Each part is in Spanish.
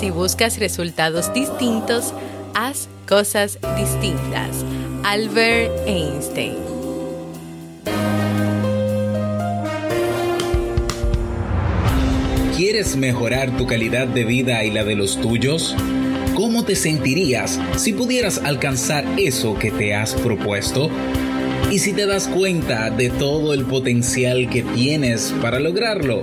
Si buscas resultados distintos, haz cosas distintas. Albert Einstein. ¿Quieres mejorar tu calidad de vida y la de los tuyos? ¿Cómo te sentirías si pudieras alcanzar eso que te has propuesto? ¿Y si te das cuenta de todo el potencial que tienes para lograrlo?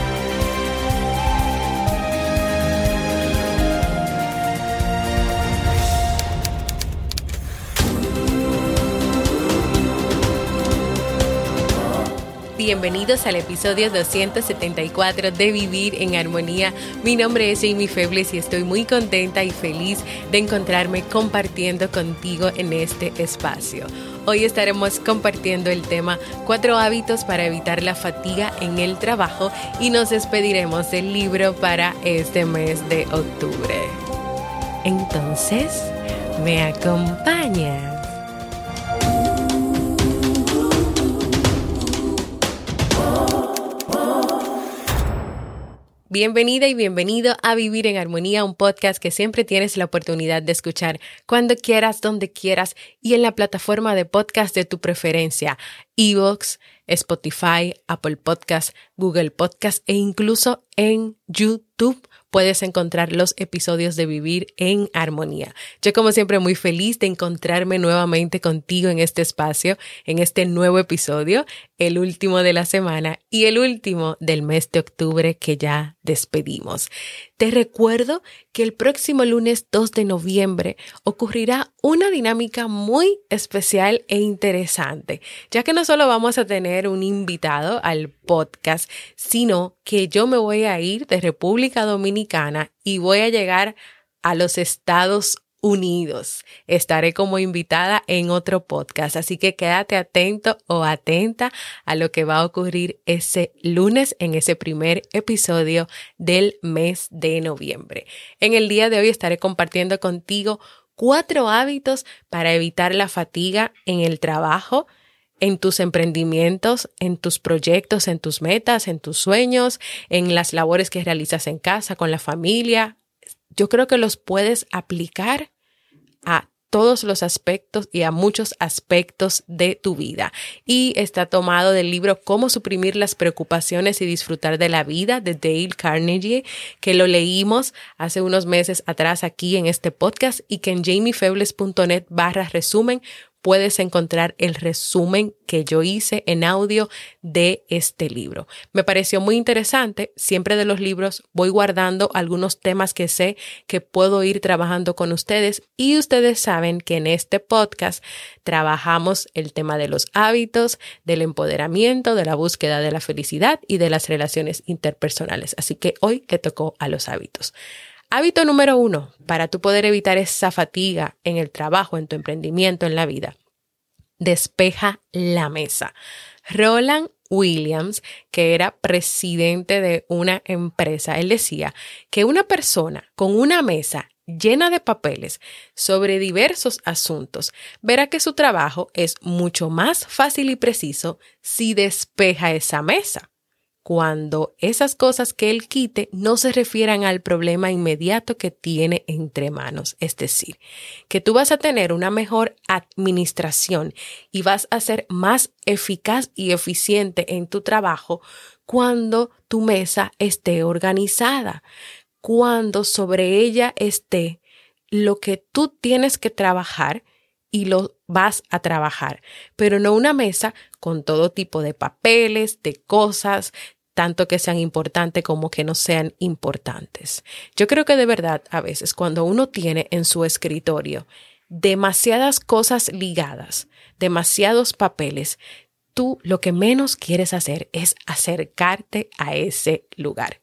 Bienvenidos al episodio 274 de Vivir en Armonía. Mi nombre es Amy Febles y estoy muy contenta y feliz de encontrarme compartiendo contigo en este espacio. Hoy estaremos compartiendo el tema cuatro hábitos para evitar la fatiga en el trabajo y nos despediremos del libro para este mes de octubre. Entonces, ¿me acompañas? Bienvenida y bienvenido a Vivir en Armonía, un podcast que siempre tienes la oportunidad de escuchar cuando quieras, donde quieras y en la plataforma de podcast de tu preferencia, Evox, Spotify, Apple Podcast, Google Podcast e incluso en YouTube puedes encontrar los episodios de Vivir en Armonía. Yo como siempre muy feliz de encontrarme nuevamente contigo en este espacio, en este nuevo episodio, el último de la semana y el último del mes de octubre que ya despedimos. Te recuerdo que el próximo lunes 2 de noviembre ocurrirá una dinámica muy especial e interesante, ya que no solo vamos a tener un invitado al podcast, sino que yo me voy a ir de República Dominicana y voy a llegar a los Estados Unidos. Estaré como invitada en otro podcast, así que quédate atento o atenta a lo que va a ocurrir ese lunes en ese primer episodio del mes de noviembre. En el día de hoy estaré compartiendo contigo cuatro hábitos para evitar la fatiga en el trabajo, en tus emprendimientos, en tus proyectos, en tus metas, en tus sueños, en las labores que realizas en casa, con la familia, yo creo que los puedes aplicar a todos los aspectos y a muchos aspectos de tu vida. Y está tomado del libro Cómo suprimir las preocupaciones y disfrutar de la vida de Dale Carnegie, que lo leímos hace unos meses atrás aquí en este podcast y que en jamiefebles.net barra resumen puedes encontrar el resumen que yo hice en audio de este libro. Me pareció muy interesante. Siempre de los libros voy guardando algunos temas que sé que puedo ir trabajando con ustedes y ustedes saben que en este podcast trabajamos el tema de los hábitos, del empoderamiento, de la búsqueda de la felicidad y de las relaciones interpersonales. Así que hoy le tocó a los hábitos. Hábito número uno, para tú poder evitar esa fatiga en el trabajo, en tu emprendimiento, en la vida. Despeja la mesa. Roland Williams, que era presidente de una empresa, él decía que una persona con una mesa llena de papeles sobre diversos asuntos, verá que su trabajo es mucho más fácil y preciso si despeja esa mesa cuando esas cosas que él quite no se refieran al problema inmediato que tiene entre manos. Es decir, que tú vas a tener una mejor administración y vas a ser más eficaz y eficiente en tu trabajo cuando tu mesa esté organizada, cuando sobre ella esté lo que tú tienes que trabajar y lo vas a trabajar, pero no una mesa con todo tipo de papeles, de cosas, tanto que sean importantes como que no sean importantes. Yo creo que de verdad, a veces, cuando uno tiene en su escritorio demasiadas cosas ligadas, demasiados papeles, tú lo que menos quieres hacer es acercarte a ese lugar.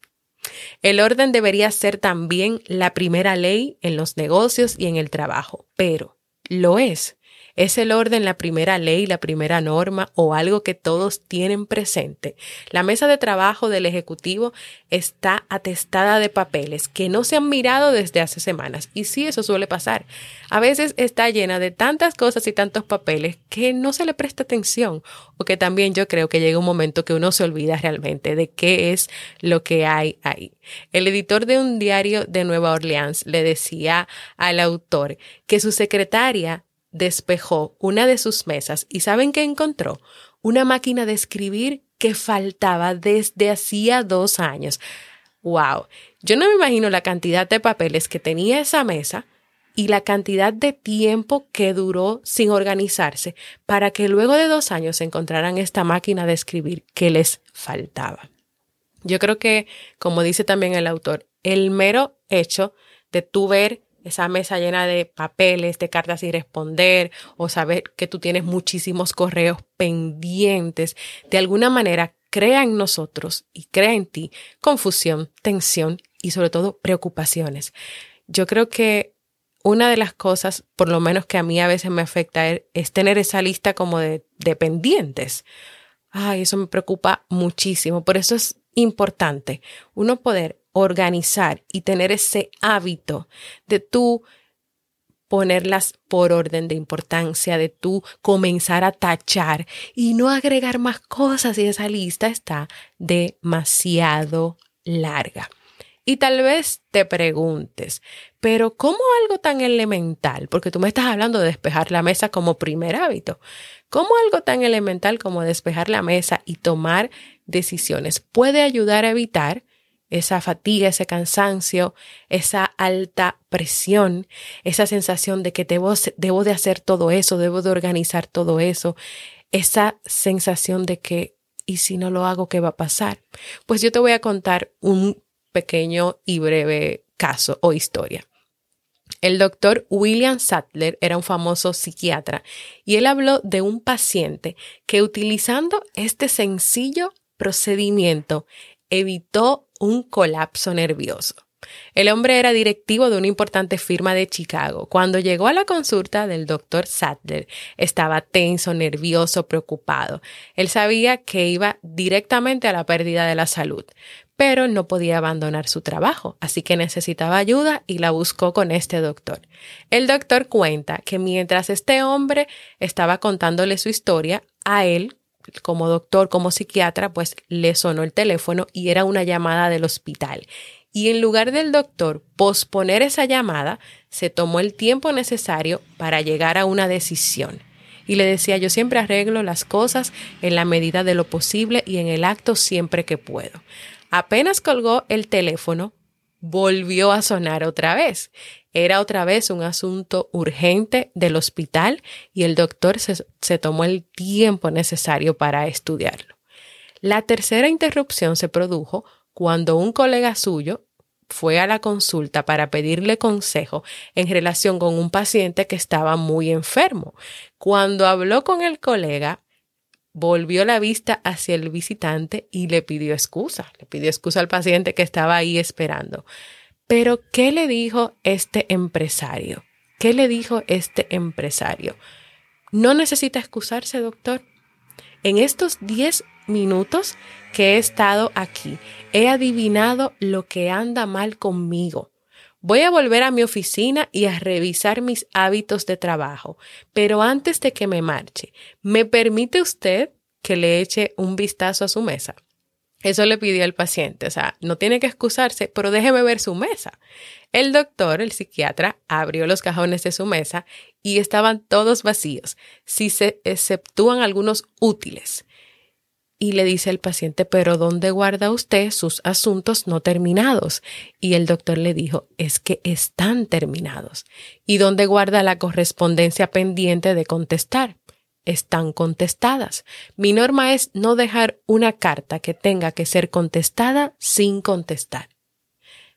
El orden debería ser también la primera ley en los negocios y en el trabajo, pero lo es ¿Es el orden la primera ley, la primera norma o algo que todos tienen presente? La mesa de trabajo del Ejecutivo está atestada de papeles que no se han mirado desde hace semanas. Y sí, eso suele pasar. A veces está llena de tantas cosas y tantos papeles que no se le presta atención o que también yo creo que llega un momento que uno se olvida realmente de qué es lo que hay ahí. El editor de un diario de Nueva Orleans le decía al autor que su secretaria despejó una de sus mesas y ¿saben qué encontró? Una máquina de escribir que faltaba desde hacía dos años. ¡Wow! Yo no me imagino la cantidad de papeles que tenía esa mesa y la cantidad de tiempo que duró sin organizarse para que luego de dos años encontraran esta máquina de escribir que les faltaba. Yo creo que, como dice también el autor, el mero hecho de tu ver esa mesa llena de papeles, de cartas y responder, o saber que tú tienes muchísimos correos pendientes, de alguna manera crea en nosotros y crea en ti confusión, tensión y sobre todo preocupaciones. Yo creo que una de las cosas, por lo menos que a mí a veces me afecta, es tener esa lista como de, de pendientes. Ay, eso me preocupa muchísimo. Por eso es importante uno poder organizar y tener ese hábito de tú ponerlas por orden de importancia, de tú comenzar a tachar y no agregar más cosas y esa lista está demasiado larga. Y tal vez te preguntes, pero ¿cómo algo tan elemental? Porque tú me estás hablando de despejar la mesa como primer hábito. ¿Cómo algo tan elemental como despejar la mesa y tomar decisiones puede ayudar a evitar esa fatiga, ese cansancio, esa alta presión, esa sensación de que debo, debo de hacer todo eso, debo de organizar todo eso, esa sensación de que, ¿y si no lo hago, qué va a pasar? Pues yo te voy a contar un pequeño y breve caso o historia. El doctor William Sattler era un famoso psiquiatra y él habló de un paciente que utilizando este sencillo procedimiento evitó un colapso nervioso. El hombre era directivo de una importante firma de Chicago. Cuando llegó a la consulta del doctor Sattler, estaba tenso, nervioso, preocupado. Él sabía que iba directamente a la pérdida de la salud, pero no podía abandonar su trabajo, así que necesitaba ayuda y la buscó con este doctor. El doctor cuenta que mientras este hombre estaba contándole su historia, a él como doctor, como psiquiatra, pues le sonó el teléfono y era una llamada del hospital. Y en lugar del doctor posponer esa llamada, se tomó el tiempo necesario para llegar a una decisión. Y le decía, yo siempre arreglo las cosas en la medida de lo posible y en el acto siempre que puedo. Apenas colgó el teléfono, volvió a sonar otra vez. Era otra vez un asunto urgente del hospital y el doctor se, tomó el tiempo necesario para estudiarlo. La tercera interrupción se produjo cuando un colega suyo fue a la consulta para pedirle consejo en relación con un paciente que estaba muy enfermo. Cuando habló con el colega, volvió la vista hacia el visitante y le pidió excusa, le pidió excusa al paciente que estaba ahí esperando. Pero, ¿qué le dijo este empresario? ¿Qué le dijo este empresario? No necesita excusarse, doctor. En estos 10 minutos que he estado aquí, he adivinado lo que anda mal conmigo. Voy a volver a mi oficina y a revisar mis hábitos de trabajo, pero antes de que me marche, ¿me permite usted que le eche un vistazo a su mesa? Eso le pidió el paciente, o sea, no tiene que excusarse, pero déjeme ver su mesa. El doctor, el psiquiatra, abrió los cajones de su mesa y estaban todos vacíos, si se exceptúan algunos útiles. Y le dice al paciente, pero ¿dónde guarda usted sus asuntos no terminados? Y el doctor le dijo, es que están terminados. ¿Y dónde guarda la correspondencia pendiente de contestar? Están contestadas. Mi norma es no dejar una carta que tenga que ser contestada sin contestar.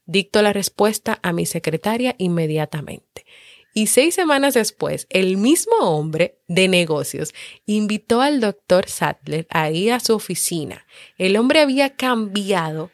Dicto la respuesta a mi secretaria inmediatamente. Y seis semanas después, el mismo hombre de negocios invitó al doctor Sattler a ir a su oficina. El hombre había cambiado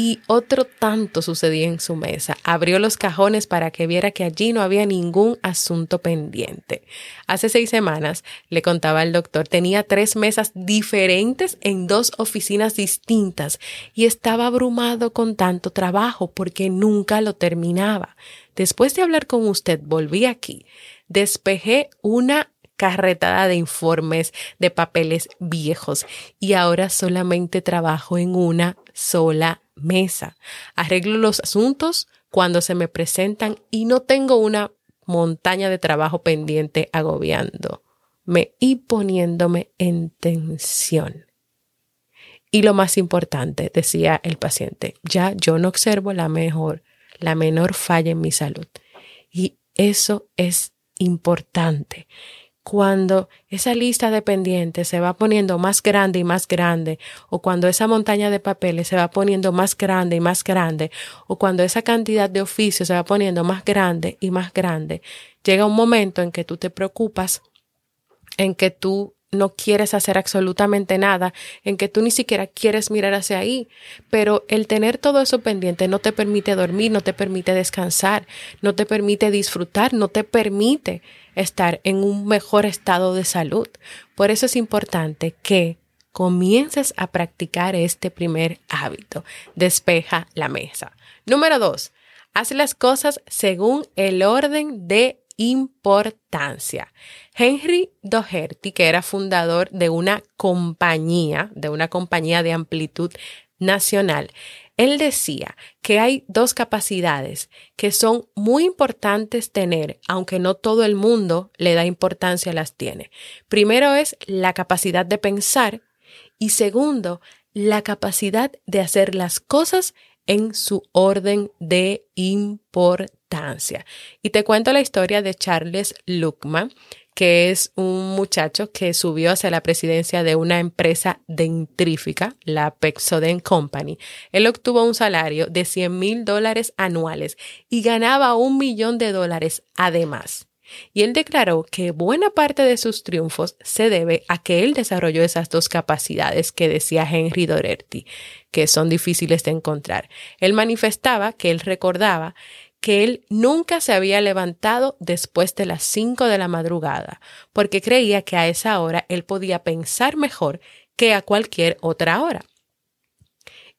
y otro tanto sucedía en su mesa. Abrió los cajones para que viera que allí no había ningún asunto pendiente. Hace seis semanas, le contaba el doctor, tenía tres mesas diferentes en dos oficinas distintas y estaba abrumado con tanto trabajo porque nunca lo terminaba. Después de hablar con usted, volví aquí, despejé una carretada de informes, de papeles viejos y ahora solamente trabajo en una sola mesa. Arreglo los asuntos cuando se me presentan y no tengo una montaña de trabajo pendiente agobiándome y poniéndome en tensión. Y lo más importante, decía el paciente, ya yo no observo la mejor, la menor falla en mi salud. Y eso es importante cuando esa lista de pendientes se va poniendo más grande y más grande, o cuando esa montaña de papeles se va poniendo más grande y más grande, o cuando esa cantidad de oficios se va poniendo más grande y más grande, llega un momento en que tú te preocupas, en que tú no quieres hacer absolutamente nada, en que tú ni siquiera quieres mirar hacia ahí, pero el tener todo eso pendiente no te permite dormir, no te permite descansar, no te permite disfrutar, no te permite estar en un mejor estado de salud. Por eso es importante que comiences a practicar este primer hábito. Despeja la mesa. Número dos, haz las cosas según el orden de importancia. Henry Doherty, que era fundador de una compañía, de una compañía de amplitud nacional, él decía que hay dos capacidades que son muy importantes tener, aunque no todo el mundo le da importancia, las tiene. Primero es la capacidad de pensar y segundo, la capacidad de hacer las cosas en su orden de importancia. Y te cuento la historia de Charles Luckman, que es un muchacho que subió hacia la presidencia de una empresa dentrífica, la Pexoden Company. Él obtuvo un salario de 100 mil dólares anuales y ganaba un millón de dólares además. Y él declaró que buena parte de sus triunfos se debe a que él desarrolló esas dos capacidades que decía Henry Doherty, que son difíciles de encontrar. Él manifestaba que él recordaba que él nunca se había levantado después de las cinco de la madrugada, porque creía que a esa hora él podía pensar mejor que a cualquier otra hora.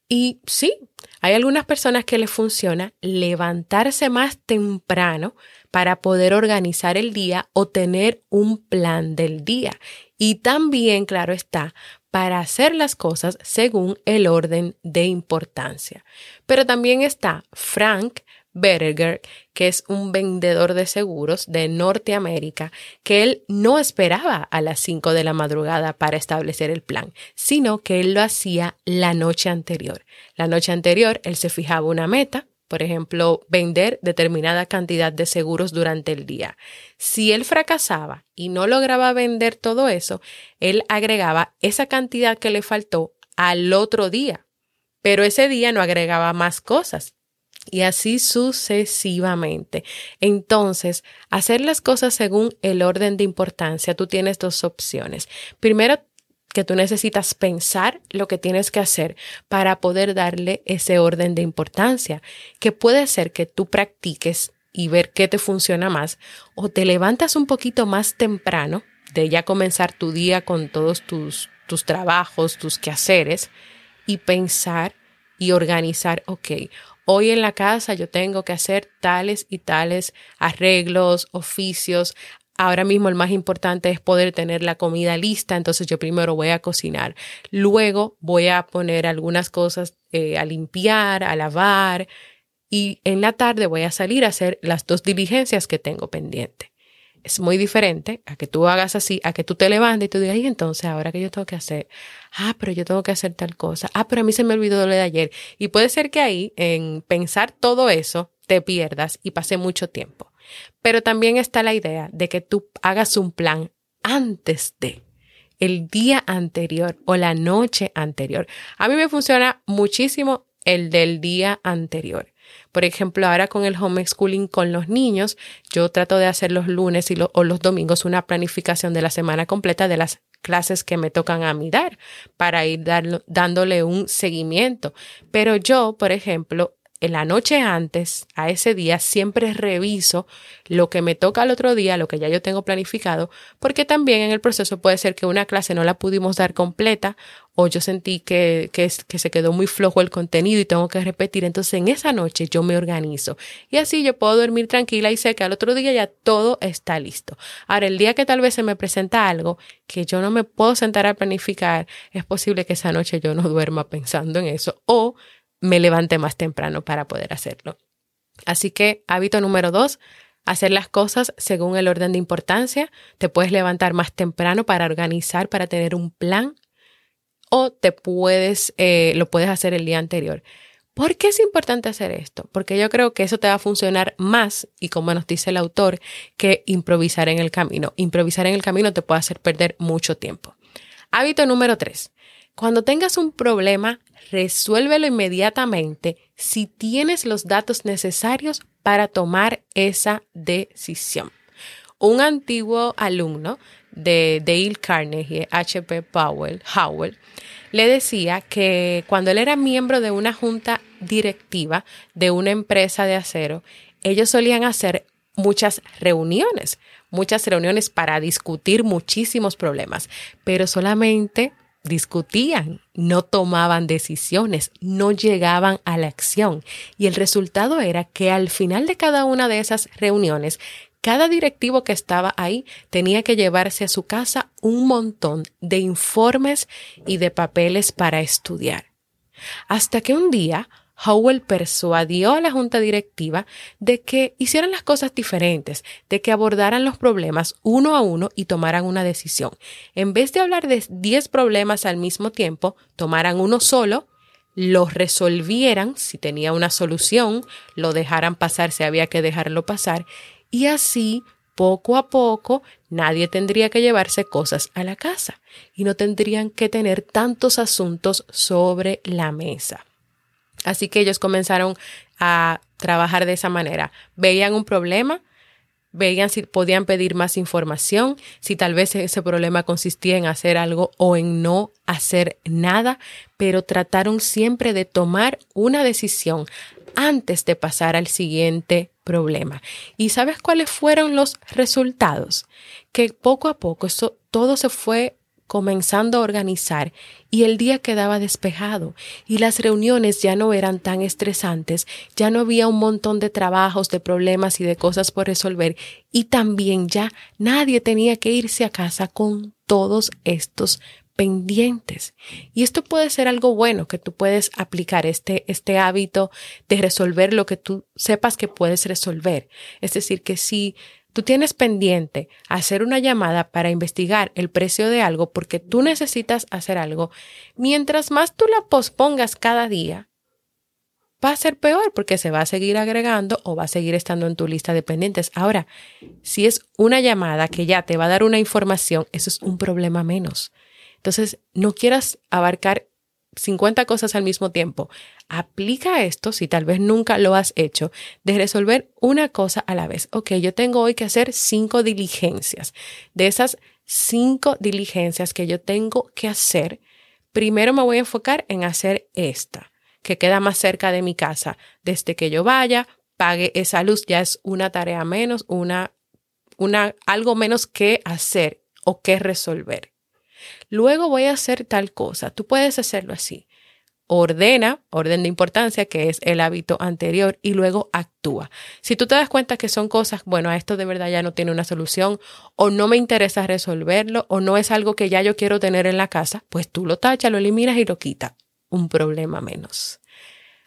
Y sí, hay algunas personas que les funciona levantarse más temprano para poder organizar el día o tener un plan del día. Y también, claro está, para hacer las cosas según el orden de importancia. Pero también está Frank Berger, que es un vendedor de seguros de Norteamérica, que él no esperaba a las 5 de la madrugada para establecer el plan, sino que él lo hacía la noche anterior. La noche anterior él se fijaba una meta, por ejemplo, vender determinada cantidad de seguros durante el día. Si él fracasaba y no lograba vender todo eso, él agregaba esa cantidad que le faltó al otro día, pero ese día no agregaba más cosas. Y así sucesivamente. Entonces, hacer las cosas según el orden de importancia, tú tienes dos opciones. Primero, que tú necesitas pensar lo que tienes que hacer para poder darle ese orden de importancia, que puede ser que tú practiques y ver qué te funciona más, o te levantas un poquito más temprano de ya comenzar tu día con todos tus, tus trabajos, tus quehaceres, y pensar y organizar, ok, hoy en la casa yo tengo que hacer tales y tales arreglos, oficios, Ahora mismo el más importante es poder tener la comida lista, entonces yo primero voy a cocinar, luego voy a poner algunas cosas eh, a limpiar, a lavar y en la tarde voy a salir a hacer las dos diligencias que tengo pendiente. Es muy diferente a que tú hagas así, a que tú te levantes y tú digas, y entonces ahora que yo tengo que hacer, ah, pero yo tengo que hacer tal cosa, ah, pero a mí se me olvidó lo de ayer. Y puede ser que ahí, en pensar todo eso, te pierdas y pase mucho tiempo. Pero también está la idea de que tú hagas un plan antes de el día anterior o la noche anterior. A mí me funciona muchísimo el del día anterior. Por ejemplo, ahora con el homeschooling con los niños, yo trato de hacer los lunes y o los domingos una planificación de la semana completa de las clases que me tocan a mí dar para ir dándole un seguimiento. Pero yo, por ejemplo, en la noche antes, a ese día, siempre reviso lo que me toca al otro día, lo que ya yo tengo planificado, porque también en el proceso puede ser que una clase no la pudimos dar completa o yo sentí que, que, se quedó muy flojo el contenido y tengo que repetir. Entonces en esa noche yo me organizo y así yo puedo dormir tranquila y sé que al otro día ya todo está listo. Ahora, el día que tal vez se me presenta algo que yo no me puedo sentar a planificar, es posible que esa noche yo no duerma pensando en eso o me levante más temprano para poder hacerlo. Así que hábito número dos, hacer las cosas según el orden de importancia. Te puedes levantar más temprano para organizar, para tener un plan o te puedes, eh, lo puedes hacer el día anterior. ¿Por qué es importante hacer esto? Porque yo creo que eso te va a funcionar más, y como nos dice el autor, que improvisar en el camino. Improvisar en el camino te puede hacer perder mucho tiempo. Hábito número tres. Cuando tengas un problema, resuélvelo inmediatamente si tienes los datos necesarios para tomar esa decisión. Un antiguo alumno de Dale Carnegie, H.P. Powell, Howell, le decía que cuando él era miembro de una junta directiva de una empresa de acero, ellos solían hacer muchas reuniones, muchas reuniones para discutir muchísimos problemas, pero solamente discutían, no tomaban decisiones, no llegaban a la acción. Y el resultado era que al final de cada una de esas reuniones, cada directivo que estaba ahí tenía que llevarse a su casa un montón de informes y de papeles para estudiar. Hasta que un día Howell persuadió a la junta directiva de que hicieran las cosas diferentes, de que abordaran los problemas uno a uno y tomaran una decisión. En vez de hablar de 10 problemas al mismo tiempo, tomaran uno solo, los resolvieran si tenía una solución, lo dejaran pasar si había que dejarlo pasar, y así poco a poco nadie tendría que llevarse cosas a la casa y no tendrían que tener tantos asuntos sobre la mesa. Así que ellos comenzaron a trabajar de esa manera. Veían un problema, veían si podían pedir más información, si tal vez ese problema consistía en hacer algo o en no hacer nada, pero trataron siempre de tomar una decisión antes de pasar al siguiente problema. ¿Y sabes cuáles fueron los resultados? Que poco a poco eso todo se fue comenzando a organizar y el día quedaba despejado y las reuniones ya no eran tan estresantes, ya no había un montón de trabajos, de problemas y de cosas por resolver y también ya nadie tenía que irse a casa con todos estos pendientes. Y esto puede ser algo bueno que tú puedes aplicar este, este hábito de resolver lo que tú sepas que puedes resolver. Es decir, que si Tú tienes pendiente hacer una llamada para investigar el precio de algo porque tú necesitas hacer algo. Mientras más tú la pospongas cada día, va a ser peor porque se va a seguir agregando o va a seguir estando en tu lista de pendientes. Ahora, si es una llamada que ya te va a dar una información, eso es un problema menos. Entonces, no quieras abarcar 50 cosas al mismo tiempo. Aplica esto, si tal vez nunca lo has hecho, de resolver una cosa a la vez. Ok, yo tengo hoy que hacer cinco diligencias. De esas cinco diligencias que yo tengo que hacer, primero me voy a enfocar en hacer esta, que queda más cerca de mi casa. Desde que yo vaya, pague esa luz, ya es una tarea menos, una, una, algo menos que hacer o que resolver. Luego voy a hacer tal cosa. Tú puedes hacerlo así. Ordena, orden de importancia, que es el hábito anterior, y luego actúa. Si tú te das cuenta que son cosas, bueno, a esto de verdad ya no tiene una solución, o no me interesa resolverlo, o no es algo que ya yo quiero tener en la casa, pues tú lo tachas, lo eliminas y lo quitas. Un problema menos.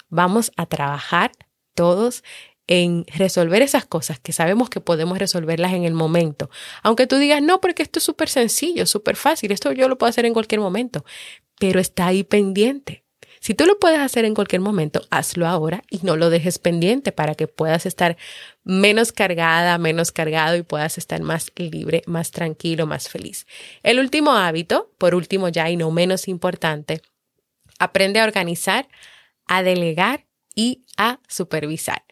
Vamos a trabajar todos en resolver esas cosas que sabemos que podemos resolverlas en el momento. Aunque tú digas, no, porque esto es súper sencillo, súper fácil, esto yo lo puedo hacer en cualquier momento, pero está ahí pendiente. Si tú lo puedes hacer en cualquier momento, hazlo ahora y no lo dejes pendiente para que puedas estar menos cargada, menos cargado y puedas estar más libre, más tranquilo, más feliz. El último hábito, por último ya y no menos importante, aprende a organizar, a delegar y a supervisar.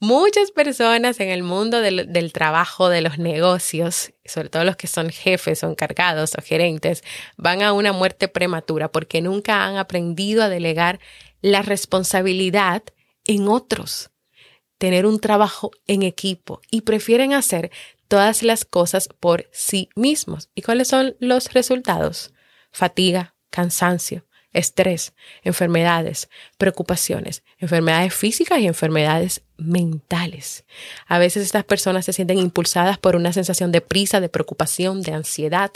Muchas personas en el mundo del, trabajo, de los negocios, sobre todo los que son jefes o encargados o gerentes, van a una muerte prematura porque nunca han aprendido a delegar la responsabilidad en otros, tener un trabajo en equipo y prefieren hacer todas las cosas por sí mismos. ¿Y cuáles son los resultados? Fatiga, cansancio, estrés, enfermedades, preocupaciones, enfermedades físicas y enfermedades mentales. A veces estas personas se sienten impulsadas por una sensación de prisa, de preocupación, de ansiedad,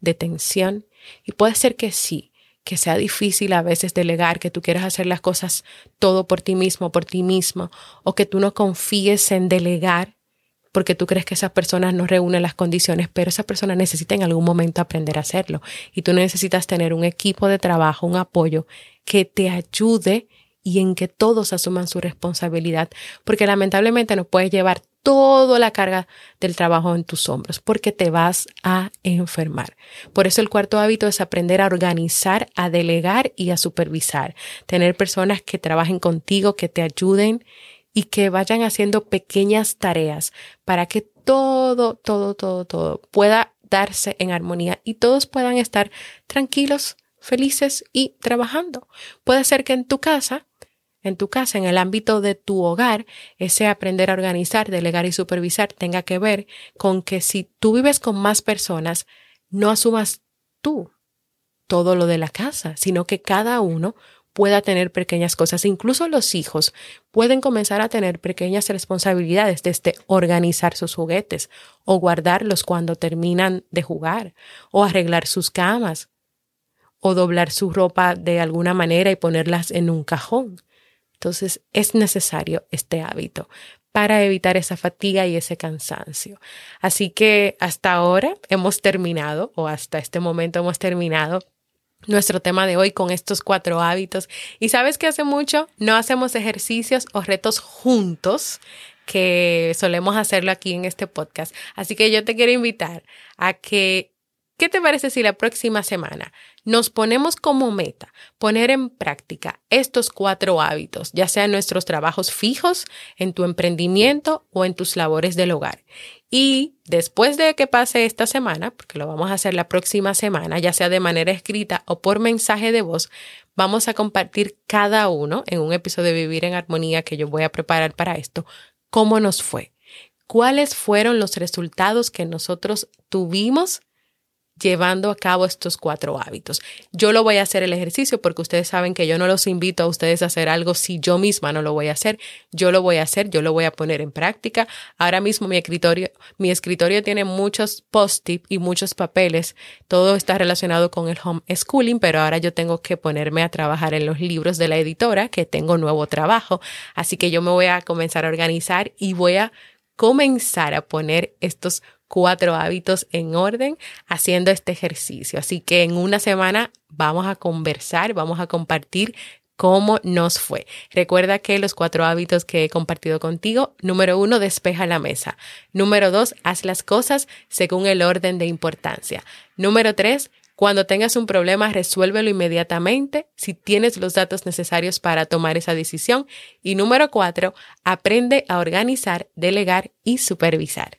de tensión. Y puede ser que sí, que sea difícil a veces delegar, que tú quieras hacer las cosas todo por ti mismo, por ti mismo, o que tú no confíes en delegar porque tú crees que esas personas no reúnen las condiciones, pero esa persona necesita en algún momento aprender a hacerlo. Y tú necesitas tener un equipo de trabajo, un apoyo que te ayude y en que todos asuman su responsabilidad, porque lamentablemente no puedes llevar toda la carga del trabajo en tus hombros, porque te vas a enfermar. Por eso el cuarto hábito es aprender a organizar, a delegar y a supervisar. Tener personas que trabajen contigo, que te ayuden y que vayan haciendo pequeñas tareas para que todo, todo, todo, todo pueda darse en armonía y todos puedan estar tranquilos, felices y trabajando. Puede ser que en tu casa, en tu casa, en el ámbito de tu hogar, ese aprender a organizar, delegar y supervisar tenga que ver con que si tú vives con más personas, no asumas tú todo lo de la casa, sino que cada uno pueda tener pequeñas cosas. Incluso los hijos pueden comenzar a tener pequeñas responsabilidades desde organizar sus juguetes o guardarlos cuando terminan de jugar o arreglar sus camas o doblar su ropa de alguna manera y ponerlas en un cajón. Entonces es necesario este hábito para evitar esa fatiga y ese cansancio. Así que hasta ahora hemos terminado o hasta este momento hemos terminado nuestro tema de hoy con estos cuatro hábitos. Y sabes que hace mucho no hacemos ejercicios o retos juntos que solemos hacerlo aquí en este podcast. Así que yo te quiero invitar a que ¿Qué te parece si la próxima semana nos ponemos como meta poner en práctica estos cuatro hábitos, ya sean nuestros trabajos fijos, en tu emprendimiento o en tus labores del hogar? Y después de que pase esta semana, porque lo vamos a hacer la próxima semana, ya sea de manera escrita o por mensaje de voz, vamos a compartir cada uno en un episodio de Vivir en Armonía que yo voy a preparar para esto, cómo nos fue, cuáles fueron los resultados que nosotros tuvimos llevando a cabo estos cuatro hábitos. Yo lo voy a hacer el ejercicio porque ustedes saben que yo no los invito a ustedes a hacer algo si yo misma no lo voy a hacer. Yo lo voy a hacer, yo lo voy a poner en práctica. Ahora mismo mi escritorio, mi escritorio tiene muchos post-it y muchos papeles. Todo está relacionado con el home schooling, pero ahora yo tengo que ponerme a trabajar en los libros de la editora, que tengo nuevo trabajo. Así que yo me voy a comenzar a organizar y voy a comenzar a poner estos cuatro hábitos en orden haciendo este ejercicio. Así que en una semana vamos a conversar, vamos a compartir cómo nos fue. Recuerda que los cuatro hábitos que he compartido contigo, número uno, despeja la mesa. Número dos, haz las cosas según el orden de importancia. Número tres, cuando tengas un problema, resuélvelo inmediatamente si tienes los datos necesarios para tomar esa decisión. Y número cuatro, aprende a organizar, delegar y supervisar.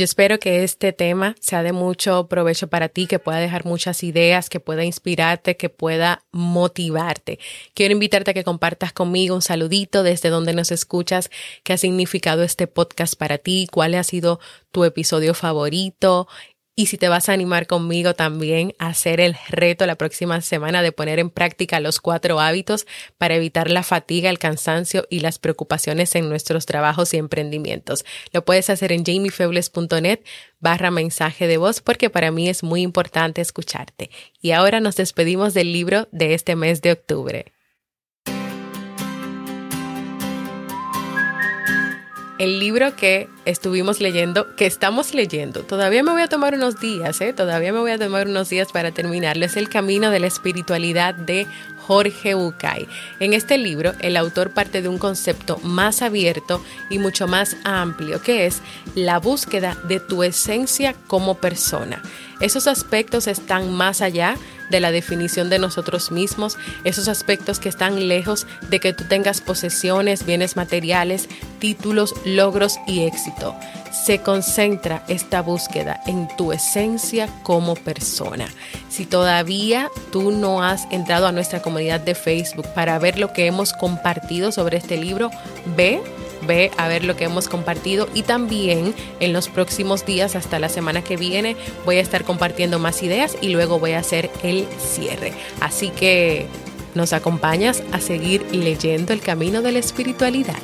Yo espero que este tema sea de mucho provecho para ti, que pueda dejar muchas ideas, que pueda inspirarte, que pueda motivarte. Quiero invitarte a que compartas conmigo un saludito desde donde nos escuchas, qué ha significado este podcast para ti, cuál ha sido tu episodio favorito, y si te vas a animar conmigo también a hacer el reto la próxima semana de poner en práctica los cuatro hábitos para evitar la fatiga, el cansancio y las preocupaciones en nuestros trabajos y emprendimientos. Lo puedes hacer en jamiefebles.net barra mensaje de voz porque para mí es muy importante escucharte. Y ahora nos despedimos del libro de este mes de octubre. El libro que estuvimos leyendo, que estamos leyendo, todavía me voy a tomar unos días, ¿eh? todavía me voy a tomar unos días para terminarlo, es El Camino de la Espiritualidad de Jorge Bucay. En este libro, el autor parte de un concepto más abierto y mucho más amplio, que es la búsqueda de tu esencia como persona. Esos aspectos están más allá de la definición de nosotros mismos, esos aspectos que están lejos de que tú tengas posesiones, bienes materiales, títulos, logros y éxito. Se concentra esta búsqueda en tu esencia como persona. Si todavía tú no has entrado a nuestra comunidad de Facebook para ver lo que hemos compartido sobre este libro, ve ve a ver lo que hemos compartido y también en los próximos días hasta la semana que viene voy a estar compartiendo más ideas y luego voy a hacer el cierre. Así que nos acompañas a seguir leyendo el camino de la espiritualidad.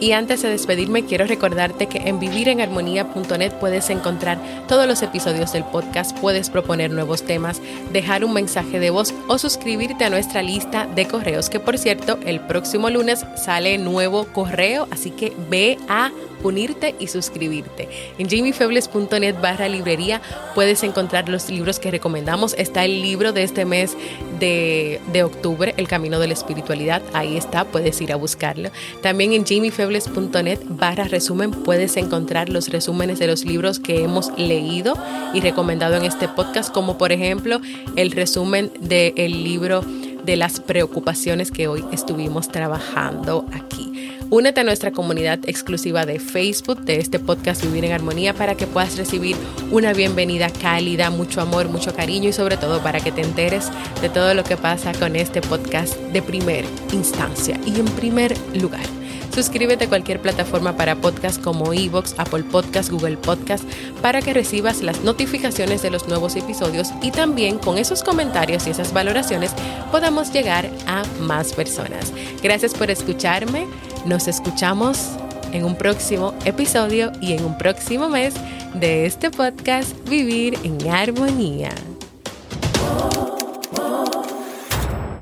Y antes de despedirme, quiero recordarte que en vivirenarmonía.net puedes encontrar todos los episodios del podcast, puedes proponer nuevos temas, dejar un mensaje de voz o suscribirte a nuestra lista de correos, que por cierto, el próximo lunes sale nuevo correo, así que ve a unirte y suscribirte. En jamiefebles.net barra librería puedes encontrar los libros que recomendamos. Está el libro de este mes de, de octubre, El Camino de la Espiritualidad. Ahí está, puedes ir a buscarlo. También en jamiefebles.net barra resumen puedes encontrar los resúmenes de los libros que hemos leído y recomendado en este podcast, como por ejemplo el resumen del libro de las preocupaciones que hoy estuvimos trabajando aquí. Únete a nuestra comunidad exclusiva de Facebook de este podcast Vivir en Armonía para que puedas recibir una bienvenida cálida, mucho amor, mucho cariño y sobre todo para que te enteres de todo lo que pasa con este podcast de primer instancia y en primer lugar. Suscríbete a cualquier plataforma para podcast como Evox, Apple Podcast, Google Podcast, para que recibas las notificaciones de los nuevos episodios y también con esos comentarios y esas valoraciones podamos llegar a más personas. Gracias por escucharme. Nos escuchamos en un próximo episodio y en un próximo mes de este podcast Vivir en Armonía.